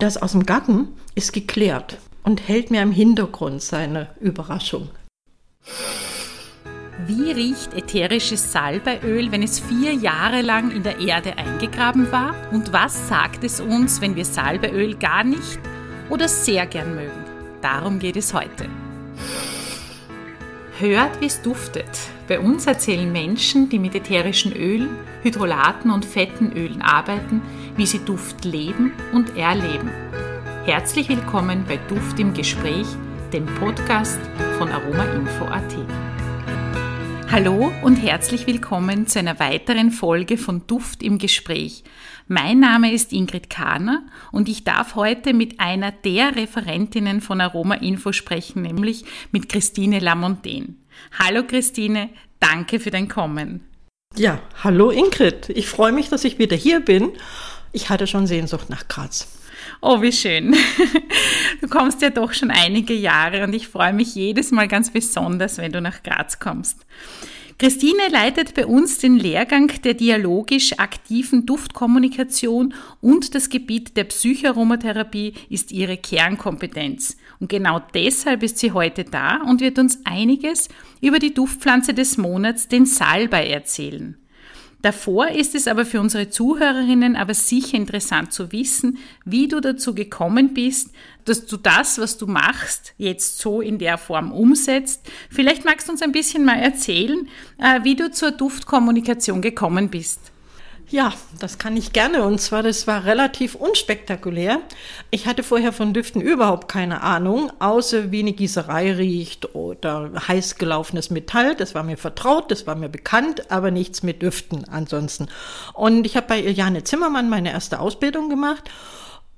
Das aus dem Garten ist geklärt und hält mir im Hintergrund seine Überraschung. Wie riecht ätherisches Salbeiöl, wenn es vier Jahre lang in der Erde eingegraben war? Und was sagt es uns, wenn wir Salbeiöl gar nicht oder sehr gern mögen? Darum geht es heute. Hört, wie es duftet. Bei uns erzählen Menschen, die mit ätherischen Ölen, Hydrolaten und fetten Ölen arbeiten, wie sie Duft leben und erleben. Herzlich willkommen bei Duft im Gespräch, dem Podcast von aromainfo.at. Hallo und herzlich willkommen zu einer weiteren Folge von Duft im Gespräch. Mein Name ist Ingrid Kahner und ich darf heute mit einer der Referentinnen von Aroma Info sprechen, nämlich mit Christine Lamontaine. Hallo Christine, danke für dein Kommen. Ja, hallo Ingrid. Ich freue mich, dass ich wieder hier bin. Ich hatte schon Sehnsucht nach Graz. Oh, wie schön. Du kommst ja doch schon einige Jahre und ich freue mich jedes Mal ganz besonders, wenn du nach Graz kommst. Christine leitet bei uns den Lehrgang der dialogisch aktiven Duftkommunikation und das Gebiet der Psychoaromatherapie ist ihre Kernkompetenz. Und genau deshalb ist sie heute da und wird uns einiges über die Duftpflanze des Monats, den Salbei, erzählen. Davor ist es aber für unsere Zuhörerinnen aber sicher interessant zu wissen, wie du dazu gekommen bist, dass du das, was du machst, jetzt so in der Form umsetzt. Vielleicht magst du uns ein bisschen mal erzählen, äh, wie du zur Duftkommunikation gekommen bist. Ja, das kann ich gerne. Und zwar, das war relativ unspektakulär. Ich hatte vorher von Düften überhaupt keine Ahnung, außer wie eine Gießerei riecht oder heiß gelaufenes Metall. Das war mir vertraut, das war mir bekannt, aber nichts mit Düften ansonsten. Und ich habe bei Jane Zimmermann meine erste Ausbildung gemacht.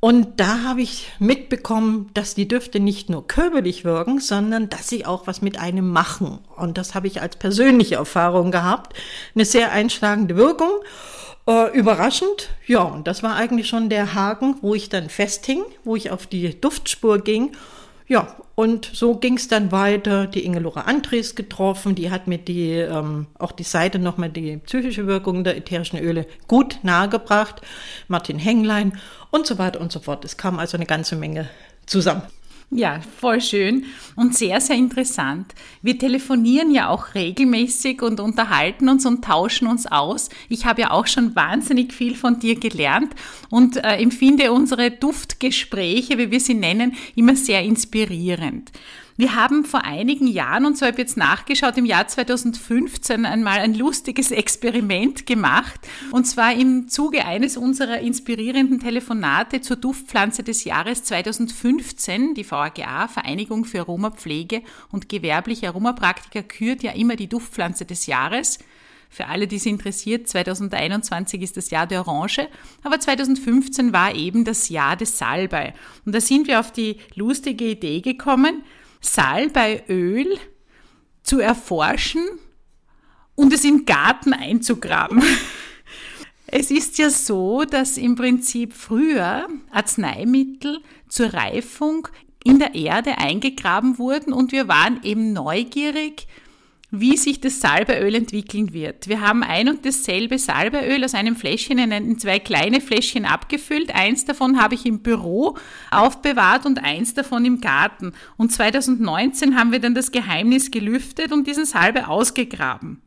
Und da habe ich mitbekommen, dass die Düfte nicht nur körperlich wirken, sondern dass sie auch was mit einem machen. Und das habe ich als persönliche Erfahrung gehabt. Eine sehr einschlagende Wirkung. Äh, überraschend, ja, und das war eigentlich schon der Haken, wo ich dann festhing, wo ich auf die Duftspur ging. Ja, und so ging es dann weiter. Die Ingelora Andres getroffen, die hat mir die, ähm, auch die Seite nochmal die psychische Wirkung der ätherischen Öle gut nahegebracht. Martin Henglein und so weiter und so fort. Es kam also eine ganze Menge zusammen. Ja, voll schön und sehr, sehr interessant. Wir telefonieren ja auch regelmäßig und unterhalten uns und tauschen uns aus. Ich habe ja auch schon wahnsinnig viel von dir gelernt und äh, empfinde unsere Duftgespräche, wie wir sie nennen, immer sehr inspirierend. Wir haben vor einigen Jahren, und so habe ich jetzt nachgeschaut, im Jahr 2015 einmal ein lustiges Experiment gemacht. Und zwar im Zuge eines unserer inspirierenden Telefonate zur Duftpflanze des Jahres 2015. Die VAGA, Vereinigung für Aromapflege und gewerbliche Aromapraktiker, kürt ja immer die Duftpflanze des Jahres. Für alle, die es interessiert, 2021 ist das Jahr der Orange, aber 2015 war eben das Jahr des Salbei. Und da sind wir auf die lustige Idee gekommen, Salbeiöl zu erforschen und es im Garten einzugraben. Es ist ja so, dass im Prinzip früher Arzneimittel zur Reifung in der Erde eingegraben wurden und wir waren eben neugierig, wie sich das Salbeöl entwickeln wird. Wir haben ein und dasselbe Salbeöl aus einem Fläschchen in zwei kleine Fläschchen abgefüllt. Eins davon habe ich im Büro aufbewahrt und eins davon im Garten. Und 2019 haben wir dann das Geheimnis gelüftet und diesen Salbe ausgegraben.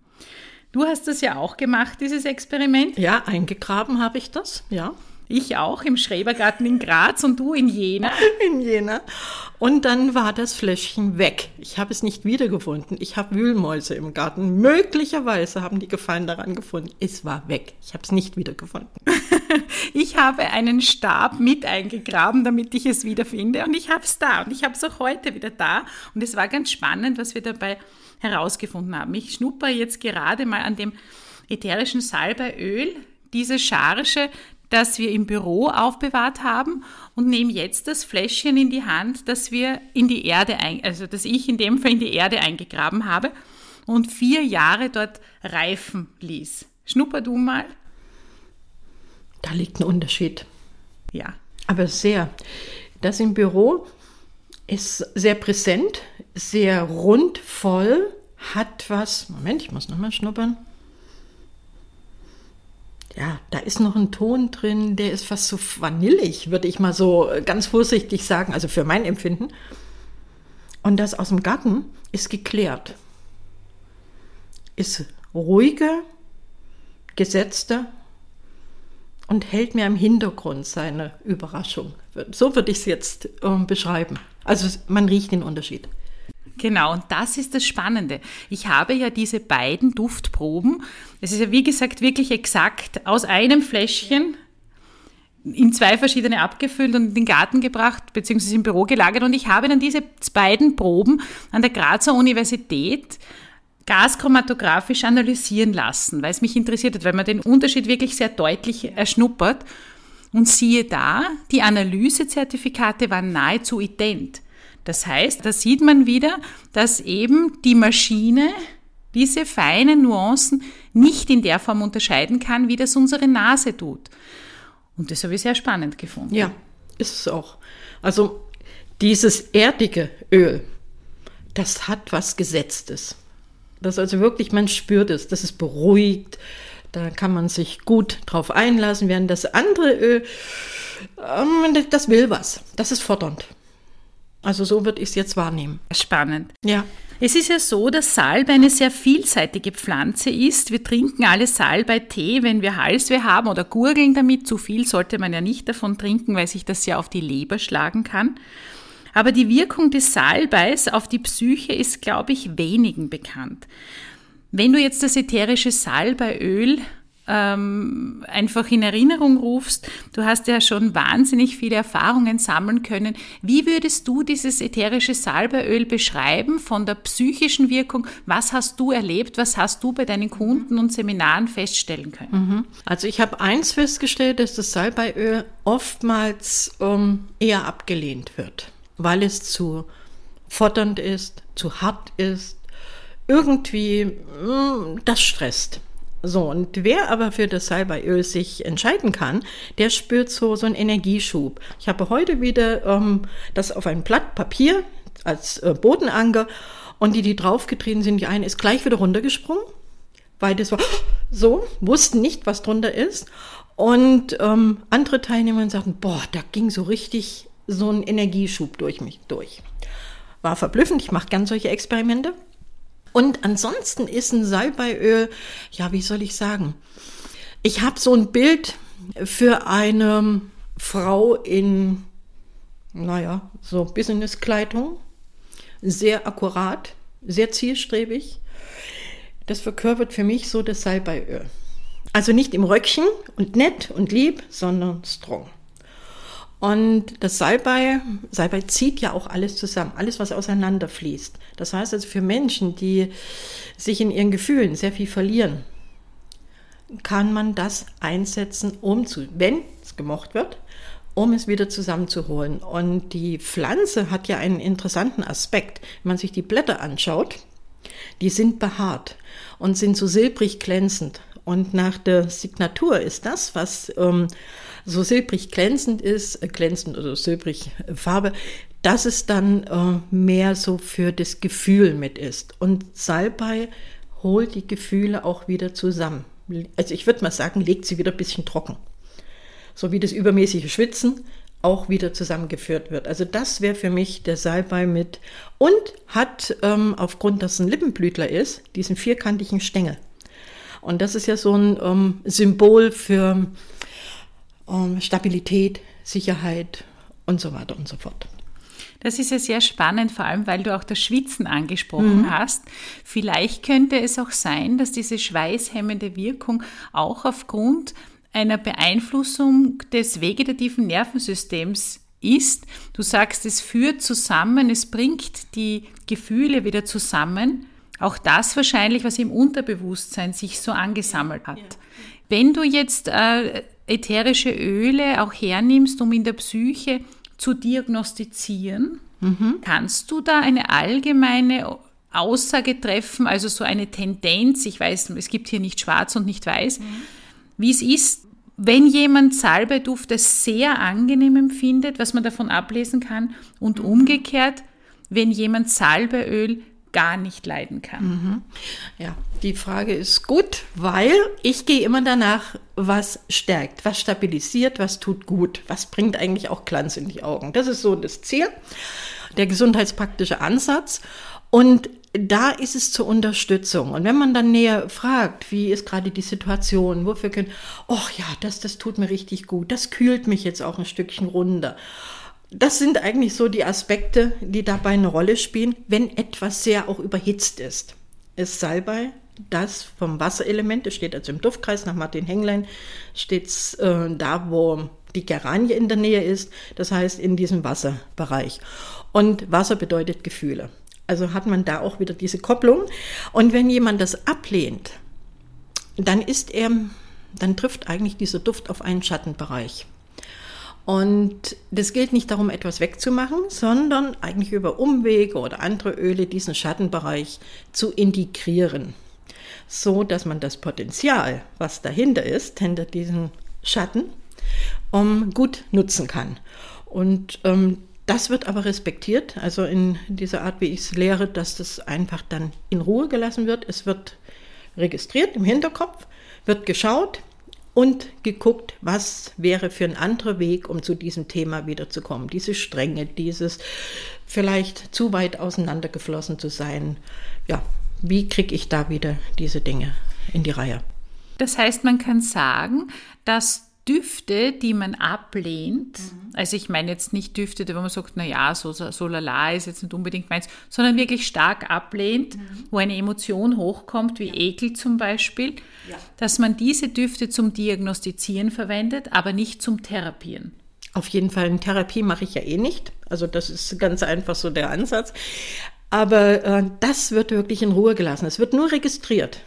Du hast das ja auch gemacht, dieses Experiment? Ja, eingegraben habe ich das, ja. Ich auch im Schrebergarten in Graz und du in Jena. In Jena. Und dann war das Fläschchen weg. Ich habe es nicht wiedergefunden. Ich habe Wühlmäuse im Garten. Möglicherweise haben die Gefallen daran gefunden. Es war weg. Ich habe es nicht wiedergefunden. ich habe einen Stab mit eingegraben, damit ich es wiederfinde. Und ich habe es da. Und ich habe es auch heute wieder da. Und es war ganz spannend, was wir dabei herausgefunden haben. Ich schnupper jetzt gerade mal an dem ätherischen Salbeiöl diese Charge, das wir im Büro aufbewahrt haben und nehme jetzt das Fläschchen in die Hand, das wir in die Erde, ein, also das ich in dem Fall in die Erde eingegraben habe und vier Jahre dort reifen ließ. Schnupper du mal. Da liegt ein Unterschied. Ja. Aber sehr. Das im Büro ist sehr präsent, sehr rund, voll, hat was. Moment, ich muss nochmal schnuppern ja, da ist noch ein Ton drin, der ist fast so vanillig, würde ich mal so ganz vorsichtig sagen, also für mein Empfinden. Und das aus dem Garten ist geklärt. Ist ruhiger, gesetzter und hält mir im Hintergrund seine Überraschung. So würde ich es jetzt äh, beschreiben. Also man riecht den Unterschied. Genau, und das ist das Spannende. Ich habe ja diese beiden Duftproben. Es ist ja, wie gesagt, wirklich exakt aus einem Fläschchen in zwei verschiedene abgefüllt und in den Garten gebracht, beziehungsweise im Büro gelagert. Und ich habe dann diese beiden Proben an der Grazer Universität gaschromatografisch analysieren lassen, weil es mich interessiert hat, weil man den Unterschied wirklich sehr deutlich erschnuppert. Und siehe da, die Analysezertifikate waren nahezu ident. Das heißt, da sieht man wieder, dass eben die Maschine diese feinen Nuancen nicht in der Form unterscheiden kann, wie das unsere Nase tut. Und das habe ich sehr spannend gefunden. Ja, ist es auch. Also dieses erdige Öl, das hat was Gesetztes. Das also wirklich, man spürt es, das ist beruhigt, da kann man sich gut drauf einlassen, während das andere Öl, ähm, das will was, das ist fordernd. Also so würde ich es jetzt wahrnehmen. Spannend. Ja. Es ist ja so, dass Salbei eine sehr vielseitige Pflanze ist. Wir trinken alle Salbei-Tee, wenn wir Halsweh haben oder gurgeln damit. Zu viel sollte man ja nicht davon trinken, weil sich das ja auf die Leber schlagen kann. Aber die Wirkung des Salbeis auf die Psyche ist, glaube ich, wenigen bekannt. Wenn du jetzt das ätherische Salbeiöl ähm, einfach in Erinnerung rufst. Du hast ja schon wahnsinnig viele Erfahrungen sammeln können. Wie würdest du dieses ätherische Salbeöl beschreiben von der psychischen Wirkung? Was hast du erlebt? Was hast du bei deinen Kunden und Seminaren feststellen können? Mhm. Also ich habe eins festgestellt, dass das Salbeiöl oftmals ähm, eher abgelehnt wird, weil es zu fordernd ist, zu hart ist, irgendwie mm, das stresst. So, und wer aber für das Salbeiöl sich entscheiden kann, der spürt so, so einen Energieschub. Ich habe heute wieder ähm, das auf ein Blatt Papier als äh, Bodenanker und die, die draufgetreten sind, die eine ist gleich wieder runtergesprungen, weil das war so, wussten nicht, was drunter ist. Und ähm, andere Teilnehmer sagten, boah, da ging so richtig so ein Energieschub durch mich durch. War verblüffend, ich mache gern solche Experimente. Und ansonsten ist ein Salbeiöl, ja, wie soll ich sagen? Ich habe so ein Bild für eine Frau in, naja, so Businesskleidung. Sehr akkurat, sehr zielstrebig. Das verkörpert für mich so das Salbeiöl. Also nicht im Röckchen und nett und lieb, sondern strong. Und das Salbei, Salbei zieht ja auch alles zusammen, alles, was auseinanderfließt. Das heißt also für Menschen, die sich in ihren Gefühlen sehr viel verlieren, kann man das einsetzen, um zu, wenn es gemocht wird, um es wieder zusammenzuholen. Und die Pflanze hat ja einen interessanten Aspekt. Wenn man sich die Blätter anschaut, die sind behaart und sind so silbrig glänzend. Und nach der Signatur ist das, was ähm, so silbrig glänzend ist, äh, glänzend oder silbrig äh, Farbe, dass es dann äh, mehr so für das Gefühl mit ist. Und Salbei holt die Gefühle auch wieder zusammen. Also ich würde mal sagen, legt sie wieder ein bisschen trocken. So wie das übermäßige Schwitzen auch wieder zusammengeführt wird. Also das wäre für mich der Salbei mit und hat ähm, aufgrund, dass es ein Lippenblütler ist, diesen vierkantigen Stängel. Und das ist ja so ein ähm, Symbol für Stabilität, Sicherheit und so weiter und so fort. Das ist ja sehr spannend, vor allem weil du auch das Schwitzen angesprochen mhm. hast. Vielleicht könnte es auch sein, dass diese schweißhemmende Wirkung auch aufgrund einer Beeinflussung des vegetativen Nervensystems ist. Du sagst, es führt zusammen, es bringt die Gefühle wieder zusammen. Auch das wahrscheinlich, was im Unterbewusstsein sich so angesammelt hat. Ja. Wenn du jetzt äh, ätherische Öle auch hernimmst, um in der Psyche zu diagnostizieren, mhm. kannst du da eine allgemeine Aussage treffen, also so eine Tendenz, ich weiß, es gibt hier nicht schwarz und nicht weiß, mhm. wie es ist, wenn jemand Salbeiduft als sehr angenehm empfindet, was man davon ablesen kann, und mhm. umgekehrt, wenn jemand Salbeöl gar nicht leiden kann. Mhm. Ja, die Frage ist gut, weil ich gehe immer danach, was stärkt, was stabilisiert, was tut gut, was bringt eigentlich auch Glanz in die Augen. Das ist so das Ziel, der gesundheitspraktische Ansatz. Und da ist es zur Unterstützung. Und wenn man dann näher fragt, wie ist gerade die Situation, wofür können, ach ja, das, das tut mir richtig gut, das kühlt mich jetzt auch ein Stückchen runter. Das sind eigentlich so die Aspekte, die dabei eine Rolle spielen, wenn etwas sehr auch überhitzt ist. Ist Salbei das vom Wasserelement, das steht also im Duftkreis nach Martin Henglein, steht es äh, da, wo die Geranie in der Nähe ist, das heißt in diesem Wasserbereich. Und Wasser bedeutet Gefühle. Also hat man da auch wieder diese Kopplung. Und wenn jemand das ablehnt, dann ist er, dann trifft eigentlich dieser Duft auf einen Schattenbereich. Und das gilt nicht darum, etwas wegzumachen, sondern eigentlich über Umwege oder andere Öle diesen Schattenbereich zu integrieren, so dass man das Potenzial, was dahinter ist, hinter diesem Schatten, um, gut nutzen kann. Und ähm, das wird aber respektiert, also in dieser Art, wie ich es lehre, dass das einfach dann in Ruhe gelassen wird. Es wird registriert im Hinterkopf, wird geschaut und geguckt, was wäre für ein anderer Weg, um zu diesem Thema wiederzukommen. Diese Strenge, dieses vielleicht zu weit auseinandergeflossen zu sein. Ja, wie kriege ich da wieder diese Dinge in die Reihe? Das heißt, man kann sagen, dass Düfte, die man ablehnt, mhm. also ich meine jetzt nicht Düfte, wo man sagt, na ja, so, so lala ist jetzt nicht unbedingt meins, sondern wirklich stark ablehnt, mhm. wo eine Emotion hochkommt, wie ja. Ekel zum Beispiel, ja. dass man diese Düfte zum Diagnostizieren verwendet, aber nicht zum Therapieren. Auf jeden Fall, eine Therapie mache ich ja eh nicht. Also das ist ganz einfach so der Ansatz. Aber äh, das wird wirklich in Ruhe gelassen. Es wird nur registriert.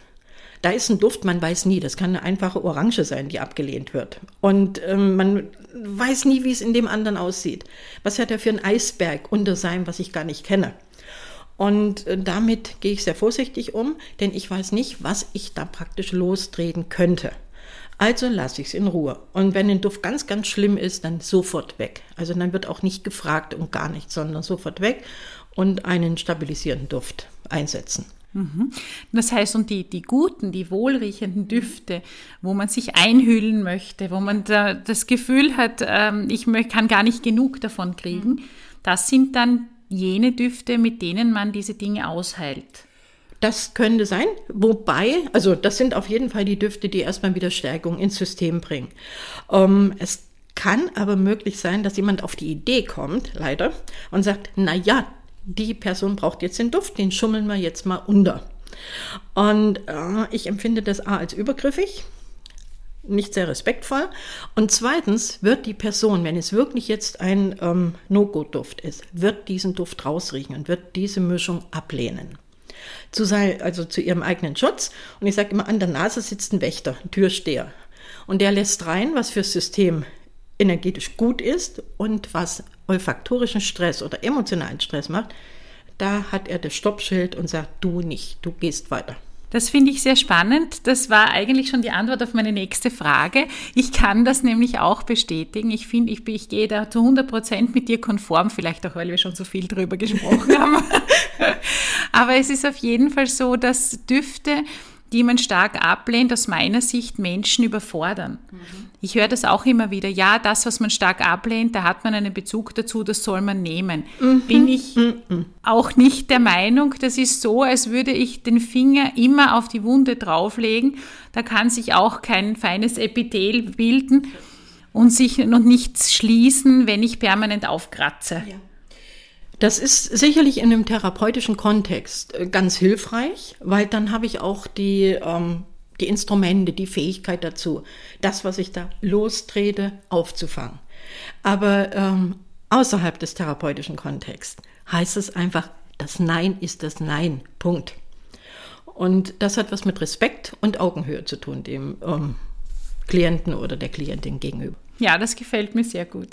Da ist ein Duft, man weiß nie. Das kann eine einfache Orange sein, die abgelehnt wird. Und ähm, man weiß nie, wie es in dem anderen aussieht. Was hat er für ein Eisberg unter seinem, was ich gar nicht kenne? Und äh, damit gehe ich sehr vorsichtig um, denn ich weiß nicht, was ich da praktisch lostreten könnte. Also lasse ich es in Ruhe. Und wenn ein Duft ganz, ganz schlimm ist, dann sofort weg. Also dann wird auch nicht gefragt und gar nichts, sondern sofort weg und einen stabilisierenden Duft einsetzen. Mhm. Das heißt, und die, die guten, die wohlriechenden Düfte, wo man sich einhüllen möchte, wo man da das Gefühl hat, ähm, ich kann gar nicht genug davon kriegen, mhm. das sind dann jene Düfte, mit denen man diese Dinge ausheilt. Das könnte sein, wobei, also das sind auf jeden Fall die Düfte, die erstmal wieder Stärkung ins System bringen. Ähm, es kann aber möglich sein, dass jemand auf die Idee kommt, leider, und sagt, na ja, die Person braucht jetzt den Duft, den schummeln wir jetzt mal unter. Und äh, ich empfinde das A als übergriffig, nicht sehr respektvoll. Und zweitens wird die Person, wenn es wirklich jetzt ein ähm, No-Go-Duft ist, wird diesen Duft rausriechen und wird diese Mischung ablehnen. Zu sein, also zu ihrem eigenen Schutz. Und ich sage immer, an der Nase sitzt ein Wächter, ein Türsteher. Und der lässt rein, was fürs System energetisch gut ist und was olfaktorischen Stress oder emotionalen Stress macht, da hat er das Stoppschild und sagt, du nicht, du gehst weiter. Das finde ich sehr spannend. Das war eigentlich schon die Antwort auf meine nächste Frage. Ich kann das nämlich auch bestätigen. Ich finde, ich, ich gehe da zu 100 Prozent mit dir konform, vielleicht auch, weil wir schon so viel drüber gesprochen haben. Aber es ist auf jeden Fall so, dass Düfte die man stark ablehnt, aus meiner Sicht Menschen überfordern. Mhm. Ich höre das auch immer wieder. Ja, das, was man stark ablehnt, da hat man einen Bezug dazu, das soll man nehmen. Mhm. Bin ich mhm. auch nicht der Meinung, das ist so, als würde ich den Finger immer auf die Wunde drauflegen. Da kann sich auch kein feines Epithel bilden und sich und nichts schließen, wenn ich permanent aufkratze. Ja. Das ist sicherlich in einem therapeutischen Kontext äh, ganz hilfreich, weil dann habe ich auch die, ähm, die Instrumente, die Fähigkeit dazu, das, was ich da lostrete, aufzufangen. Aber ähm, außerhalb des therapeutischen Kontexts heißt es einfach, das Nein ist das Nein. Punkt. Und das hat was mit Respekt und Augenhöhe zu tun, dem ähm, Klienten oder der Klientin gegenüber. Ja, das gefällt mir sehr gut.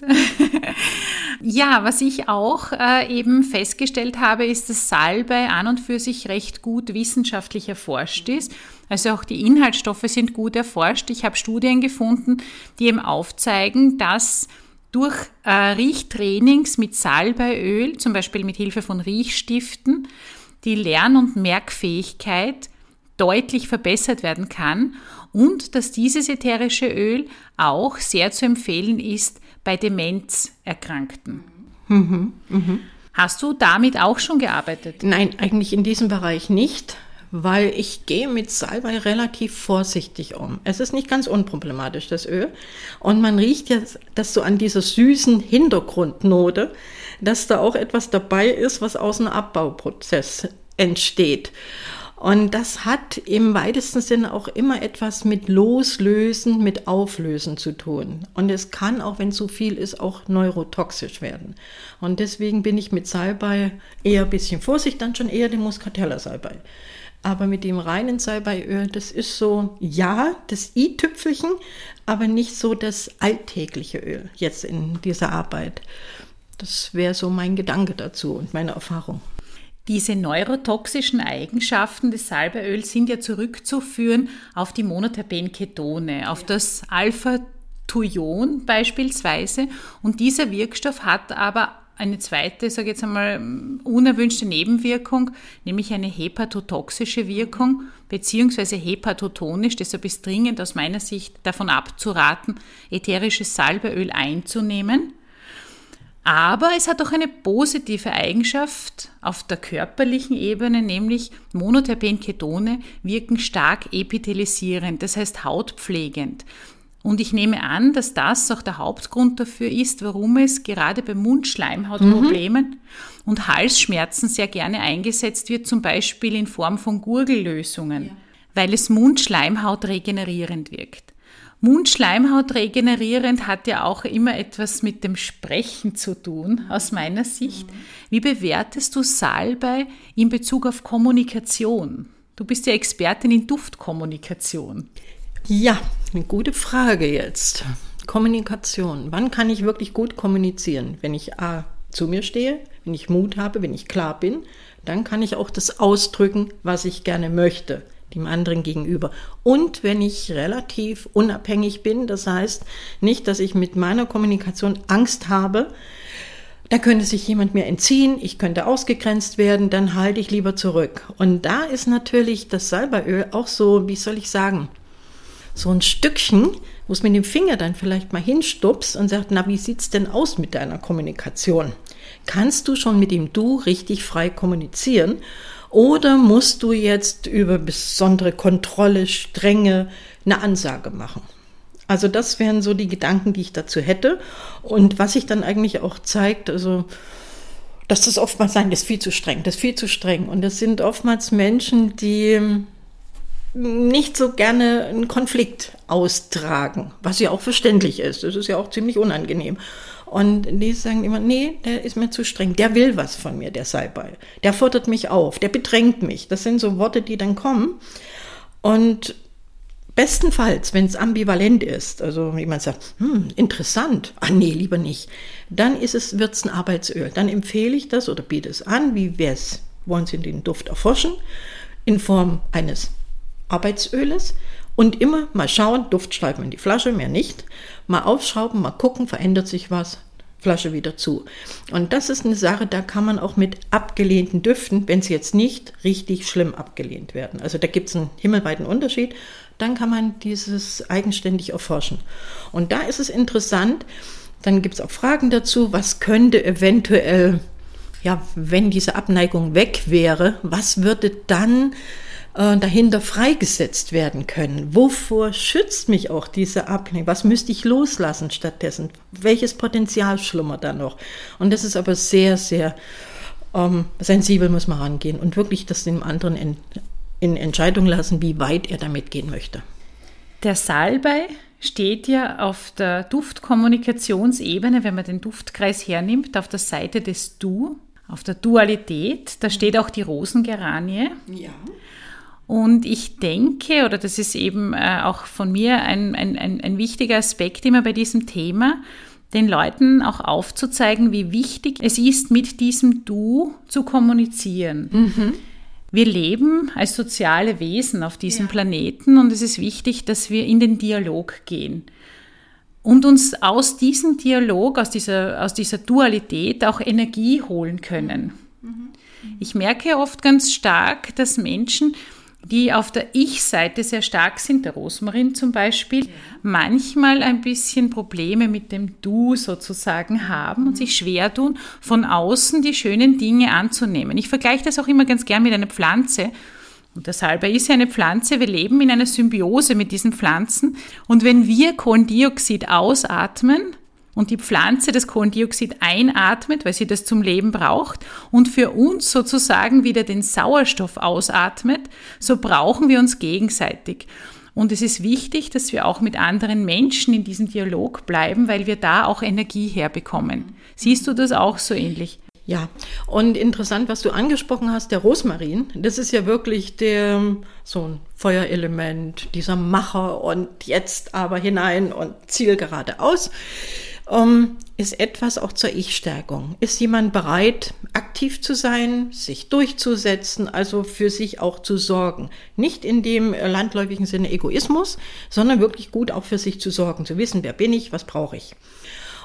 ja, was ich auch äh, eben festgestellt habe, ist, dass Salbei an und für sich recht gut wissenschaftlich erforscht ist. Also auch die Inhaltsstoffe sind gut erforscht. Ich habe Studien gefunden, die eben aufzeigen, dass durch äh, Riechtrainings mit Salbeiöl, zum Beispiel mit Hilfe von Riechstiften, die Lern- und Merkfähigkeit deutlich verbessert werden kann und dass dieses ätherische Öl auch sehr zu empfehlen ist bei Demenzerkrankten. Mhm, mh. Hast du damit auch schon gearbeitet? Nein, eigentlich in diesem Bereich nicht, weil ich gehe mit Salbei relativ vorsichtig um. Es ist nicht ganz unproblematisch, das Öl. Und man riecht ja, dass so an dieser süßen Hintergrundnote, dass da auch etwas dabei ist, was aus einem Abbauprozess entsteht. Und das hat im weitesten Sinne auch immer etwas mit Loslösen, mit Auflösen zu tun. Und es kann, auch wenn zu viel ist, auch neurotoxisch werden. Und deswegen bin ich mit Salbei eher ein bisschen vorsichtig, dann schon eher den Muscatella-Salbei. Aber mit dem reinen Salbeiöl, das ist so, ja, das i-Tüpfelchen, aber nicht so das alltägliche Öl jetzt in dieser Arbeit. Das wäre so mein Gedanke dazu und meine Erfahrung. Diese neurotoxischen Eigenschaften des Salbeöls sind ja zurückzuführen auf die Monoterpenketone, auf ja. das Alpha-Thujon beispielsweise. Und dieser Wirkstoff hat aber eine zweite, sage ich jetzt einmal, unerwünschte Nebenwirkung, nämlich eine hepatotoxische Wirkung, beziehungsweise hepatotonisch. Deshalb ist dringend aus meiner Sicht davon abzuraten, ätherisches Salbeöl einzunehmen. Aber es hat auch eine positive Eigenschaft auf der körperlichen Ebene, nämlich Monoterpenketone wirken stark epithelisierend, das heißt hautpflegend. Und ich nehme an, dass das auch der Hauptgrund dafür ist, warum es gerade bei Mundschleimhautproblemen mhm. und Halsschmerzen sehr gerne eingesetzt wird, zum Beispiel in Form von Gurgellösungen, ja. weil es Mundschleimhaut regenerierend wirkt. Mundschleimhaut regenerierend hat ja auch immer etwas mit dem Sprechen zu tun, aus meiner Sicht. Wie bewertest du Salbei in Bezug auf Kommunikation? Du bist ja Expertin in Duftkommunikation. Ja, eine gute Frage jetzt. Kommunikation. Wann kann ich wirklich gut kommunizieren? Wenn ich A zu mir stehe, wenn ich Mut habe, wenn ich klar bin, dann kann ich auch das ausdrücken, was ich gerne möchte dem anderen gegenüber. Und wenn ich relativ unabhängig bin, das heißt nicht, dass ich mit meiner Kommunikation Angst habe, da könnte sich jemand mir entziehen, ich könnte ausgegrenzt werden, dann halte ich lieber zurück. Und da ist natürlich das Salbeöl auch so, wie soll ich sagen, so ein Stückchen, wo es mit dem Finger dann vielleicht mal hinstupst und sagt, na, wie sieht's denn aus mit deiner Kommunikation? Kannst du schon mit dem Du richtig frei kommunizieren? Oder musst du jetzt über besondere Kontrolle, Strenge eine Ansage machen? Also das wären so die Gedanken, die ich dazu hätte. Und was sich dann eigentlich auch zeigt, also dass das oftmals sein, das ist viel zu streng, das ist viel zu streng. Und das sind oftmals Menschen, die nicht so gerne einen Konflikt austragen, was ja auch verständlich ist. Das ist ja auch ziemlich unangenehm. Und die sagen immer, nee, der ist mir zu streng. Der will was von mir, der Salbei. Der fordert mich auf, der bedrängt mich. Das sind so Worte, die dann kommen. Und bestenfalls, wenn es ambivalent ist, also jemand sagt, hm, interessant, ah nee, lieber nicht, dann ist es, wird's ein Arbeitsöl. Dann empfehle ich das oder biete es an, wie wär's, wollen Sie den Duft erforschen, in Form eines Arbeitsöles und immer mal schauen, Duft schreiben in die Flasche, mehr nicht. Mal aufschrauben, mal gucken, verändert sich was, Flasche wieder zu. Und das ist eine Sache, da kann man auch mit abgelehnten Düften, wenn sie jetzt nicht richtig schlimm abgelehnt werden, also da gibt es einen himmelweiten Unterschied, dann kann man dieses eigenständig erforschen. Und da ist es interessant, dann gibt es auch Fragen dazu, was könnte eventuell, ja, wenn diese Abneigung weg wäre, was würde dann äh, dahinter freigesetzt werden können. Wovor schützt mich auch diese Ablehnung? Was müsste ich loslassen stattdessen? Welches Potenzial schlummert da noch? Und das ist aber sehr, sehr ähm, sensibel muss man rangehen und wirklich das dem anderen in, in Entscheidung lassen, wie weit er damit gehen möchte. Der Salbei steht ja auf der Duftkommunikationsebene, wenn man den Duftkreis hernimmt, auf der Seite des Du, auf der Dualität. Da steht auch die Rosengeranie. Ja. Und ich denke, oder das ist eben äh, auch von mir ein, ein, ein, ein wichtiger Aspekt immer bei diesem Thema, den Leuten auch aufzuzeigen, wie wichtig es ist, mit diesem Du zu kommunizieren. Mhm. Wir leben als soziale Wesen auf diesem ja. Planeten und es ist wichtig, dass wir in den Dialog gehen und uns aus diesem Dialog, aus dieser, aus dieser Dualität auch Energie holen können. Ich merke oft ganz stark, dass Menschen, die auf der Ich-Seite sehr stark sind, der Rosmarin zum Beispiel, ja. manchmal ein bisschen Probleme mit dem Du sozusagen haben mhm. und sich schwer tun, von außen die schönen Dinge anzunehmen. Ich vergleiche das auch immer ganz gern mit einer Pflanze. Und der Salbei ist ja eine Pflanze. Wir leben in einer Symbiose mit diesen Pflanzen. Und wenn wir Kohlendioxid ausatmen, und die Pflanze das Kohlendioxid einatmet, weil sie das zum Leben braucht und für uns sozusagen wieder den Sauerstoff ausatmet, so brauchen wir uns gegenseitig. Und es ist wichtig, dass wir auch mit anderen Menschen in diesem Dialog bleiben, weil wir da auch Energie herbekommen. Siehst du das auch so ähnlich? Ja, und interessant, was du angesprochen hast, der Rosmarin, das ist ja wirklich der, so ein Feuerelement, dieser Macher und jetzt aber hinein und Ziel geradeaus ist etwas auch zur Ich-Stärkung. Ist jemand bereit, aktiv zu sein, sich durchzusetzen, also für sich auch zu sorgen? Nicht in dem landläufigen Sinne Egoismus, sondern wirklich gut auch für sich zu sorgen, zu wissen, wer bin ich, was brauche ich.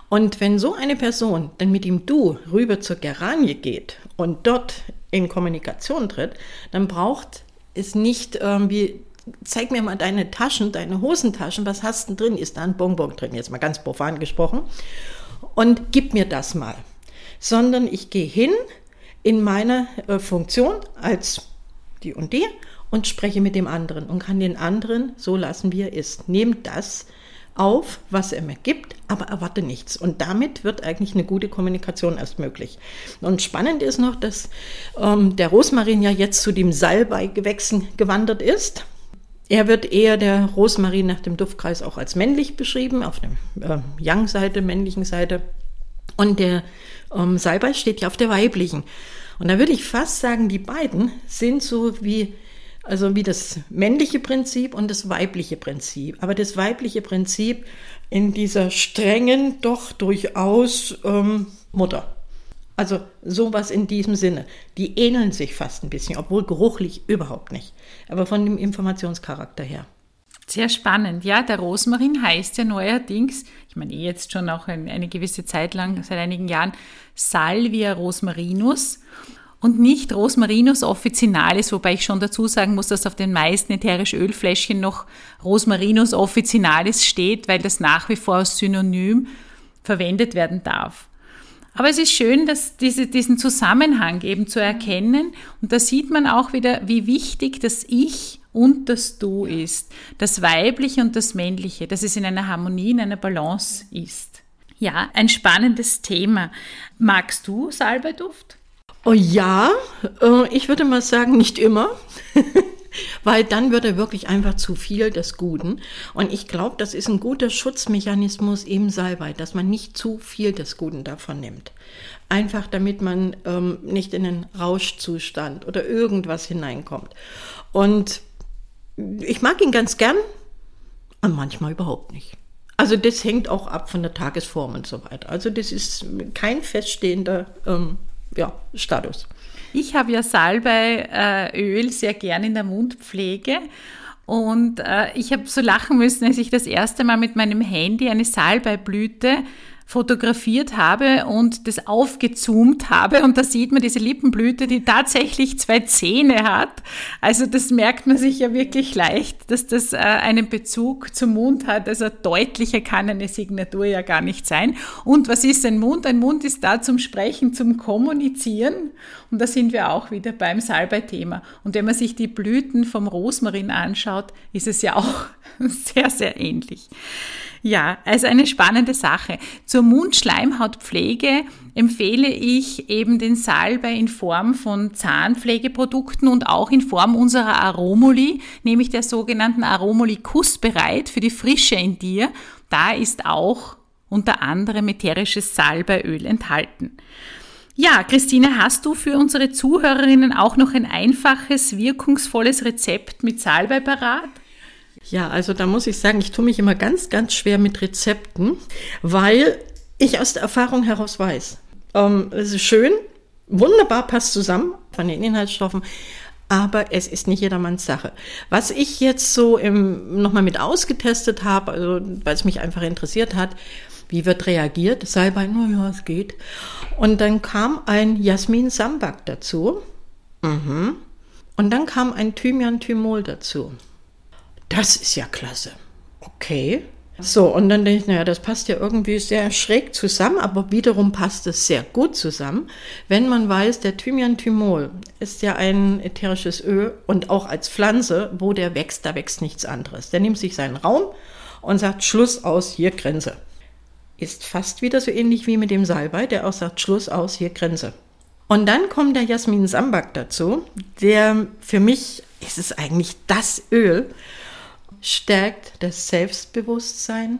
Und wenn so eine Person dann mit dem Du rüber zur Geranie geht und dort in Kommunikation tritt, dann braucht es nicht irgendwie zeig mir mal deine Taschen, deine Hosentaschen, was hast du drin? Ist da ein Bonbon drin? Jetzt mal ganz profan gesprochen. Und gib mir das mal. Sondern ich gehe hin in meine äh, Funktion als die und die und spreche mit dem anderen und kann den anderen so lassen, wie er ist. Nehmt das auf, was er mir gibt, aber erwarte nichts. Und damit wird eigentlich eine gute Kommunikation erst möglich. Und spannend ist noch, dass ähm, der Rosmarin ja jetzt zu dem Salbeigewächsen gewandert ist. Er wird eher der Rosmarin nach dem Duftkreis auch als männlich beschrieben, auf der äh, Yang-Seite, männlichen Seite. Und der ähm, Salbei steht ja auf der weiblichen. Und da würde ich fast sagen, die beiden sind so wie, also wie das männliche Prinzip und das weibliche Prinzip. Aber das weibliche Prinzip in dieser strengen, doch durchaus ähm, Mutter. Also sowas in diesem Sinne. Die ähneln sich fast ein bisschen, obwohl geruchlich überhaupt nicht. Aber von dem Informationscharakter her. Sehr spannend. Ja, der Rosmarin heißt ja neuerdings, ich meine eh jetzt schon auch eine gewisse Zeit lang, seit einigen Jahren, Salvia rosmarinus und nicht Rosmarinus officinalis, wobei ich schon dazu sagen muss, dass auf den meisten ätherischen Ölfläschchen noch Rosmarinus officinalis steht, weil das nach wie vor als Synonym verwendet werden darf. Aber es ist schön, dass diese, diesen Zusammenhang eben zu erkennen. Und da sieht man auch wieder, wie wichtig das Ich und das Du ist. Das Weibliche und das Männliche, dass es in einer Harmonie, in einer Balance ist. Ja, ein spannendes Thema. Magst du Salbeiduft? Oh ja, äh, ich würde mal sagen, nicht immer. weil dann wird er wirklich einfach zu viel des Guten. Und ich glaube, das ist ein guter Schutzmechanismus im Salbei, dass man nicht zu viel des Guten davon nimmt. Einfach damit man ähm, nicht in einen Rauschzustand oder irgendwas hineinkommt. Und ich mag ihn ganz gern, und manchmal überhaupt nicht. Also das hängt auch ab von der Tagesform und so weiter. Also das ist kein feststehender ähm, ja, Status. Ich habe ja Salbeiöl sehr gern in der Mundpflege. Und äh, ich habe so lachen müssen, als ich das erste Mal mit meinem Handy eine Salbeiblüte fotografiert habe und das aufgezoomt habe und da sieht man diese Lippenblüte, die tatsächlich zwei Zähne hat. Also das merkt man sich ja wirklich leicht, dass das äh, einen Bezug zum Mund hat. Also deutlicher kann eine Signatur ja gar nicht sein. Und was ist ein Mund? Ein Mund ist da zum Sprechen, zum Kommunizieren. Und da sind wir auch wieder beim Salbei-Thema. Und wenn man sich die Blüten vom Rosmarin anschaut, ist es ja auch sehr, sehr ähnlich. Ja, also eine spannende Sache. Zur Mundschleimhautpflege empfehle ich eben den Salbei in Form von Zahnpflegeprodukten und auch in Form unserer Aromoli, nämlich der sogenannten Aromoli Kussbereit für die Frische in dir. Da ist auch unter anderem ätherisches Salbeiöl enthalten. Ja, Christine, hast du für unsere Zuhörerinnen auch noch ein einfaches, wirkungsvolles Rezept mit Salbei parat? Ja, also da muss ich sagen, ich tue mich immer ganz, ganz schwer mit Rezepten, weil ich aus der Erfahrung heraus weiß, ähm, es ist schön, wunderbar passt zusammen von den Inhaltsstoffen, aber es ist nicht jedermanns Sache. Was ich jetzt so nochmal mit ausgetestet habe, also weil es mich einfach interessiert hat, Wie wird reagiert? Salbei, naja, es geht. Und dann kam ein Jasmin Sambak dazu. Mhm. Und dann kam ein Thymian-Thymol dazu. Das ist ja klasse. Okay. So, und dann denke ich, naja, das passt ja irgendwie sehr schräg zusammen, aber wiederum passt es sehr gut zusammen, wenn man weiß, der Thymian-Thymol ist ja ein ätherisches Öl und auch als Pflanze, wo der wächst, da wächst nichts anderes. Der nimmt sich seinen Raum und sagt Schluss aus, hier Grenze. Ist fast wieder so ähnlich wie mit dem Salbei, der auch sagt Schluss aus, hier Grenze. Und dann kommt der Jasmin Sambak dazu, der für mich ist es eigentlich das Öl, stärkt das Selbstbewusstsein,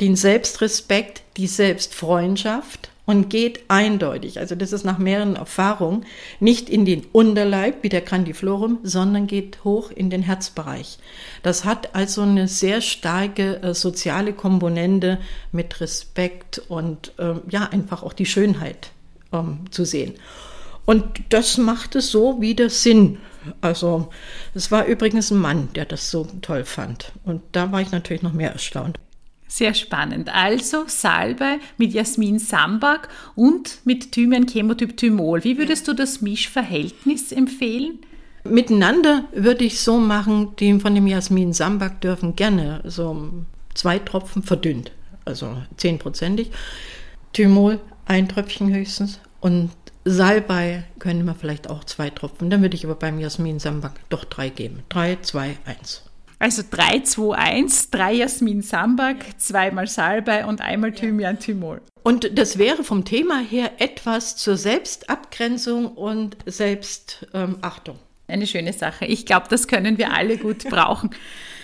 den Selbstrespekt, die Selbstfreundschaft und geht eindeutig, also das ist nach mehreren Erfahrungen, nicht in den Unterleib wie der Grandiflorum, sondern geht hoch in den Herzbereich. Das hat also eine sehr starke äh, soziale Komponente mit Respekt und äh, ja, einfach auch die Schönheit ähm, zu sehen. Und das macht es so wieder Sinn. Also es war übrigens ein Mann, der das so toll fand. Und da war ich natürlich noch mehr erstaunt. Sehr spannend. Also Salbei mit Jasmin Sambak und mit Thymian Chemotyp Thymol. Wie würdest du das Mischverhältnis empfehlen? Miteinander würde ich so machen, die von dem Jasmin Sambak dürfen gerne so zwei Tropfen verdünnt, also zehnprozentig. Thymol ein Tröpfchen höchstens und Salbei können wir vielleicht auch zwei Tropfen. Dann würde ich aber beim Jasmin Sambak doch drei geben. Drei, zwei, eins. Also 3, 2, 1, drei Jasmin Sambak, zweimal Salbei und einmal Thymian Thymol. Und das wäre vom Thema her etwas zur Selbstabgrenzung und Selbstachtung. Ähm, Eine schöne Sache. Ich glaube, das können wir alle gut brauchen.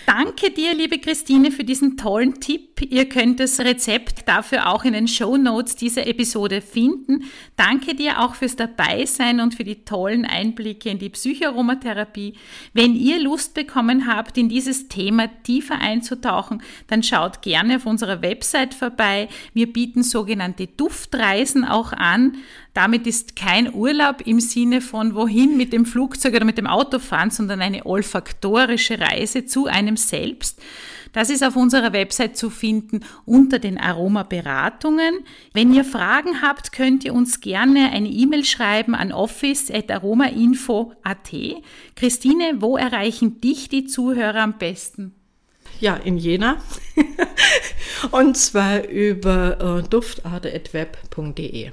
Danke dir, liebe Christine, für diesen tollen Tipp. Ihr könnt das Rezept dafür auch in den Show Notes dieser Episode finden. Danke dir auch fürs Dabeisein und für die tollen Einblicke in die Psychoaromatherapie. Wenn ihr Lust bekommen habt, in dieses Thema tiefer einzutauchen, dann schaut gerne auf unserer Website vorbei. Wir bieten sogenannte Duftreisen auch an. Damit ist kein Urlaub im Sinne von wohin mit dem Flugzeug oder mit dem Auto fahren, sondern eine olfaktorische Reise zu einem selbst. Das ist auf unserer Website zu finden unter den Aromaberatungen. Wenn ihr Fragen habt, könnt ihr uns gerne eine E-Mail schreiben an office.aromainfo.at. Christine, wo erreichen dich die Zuhörer am besten? Ja, in Jena. Und zwar über äh, duftarte.web.de.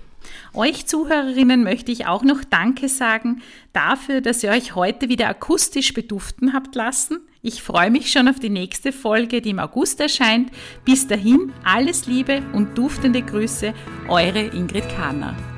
Euch Zuhörerinnen möchte ich auch noch Danke sagen dafür, dass ihr euch heute wieder akustisch beduften habt lassen. Ich freue mich schon auf die nächste Folge, die im August erscheint. Bis dahin alles Liebe und duftende Grüße, eure Ingrid Kahner.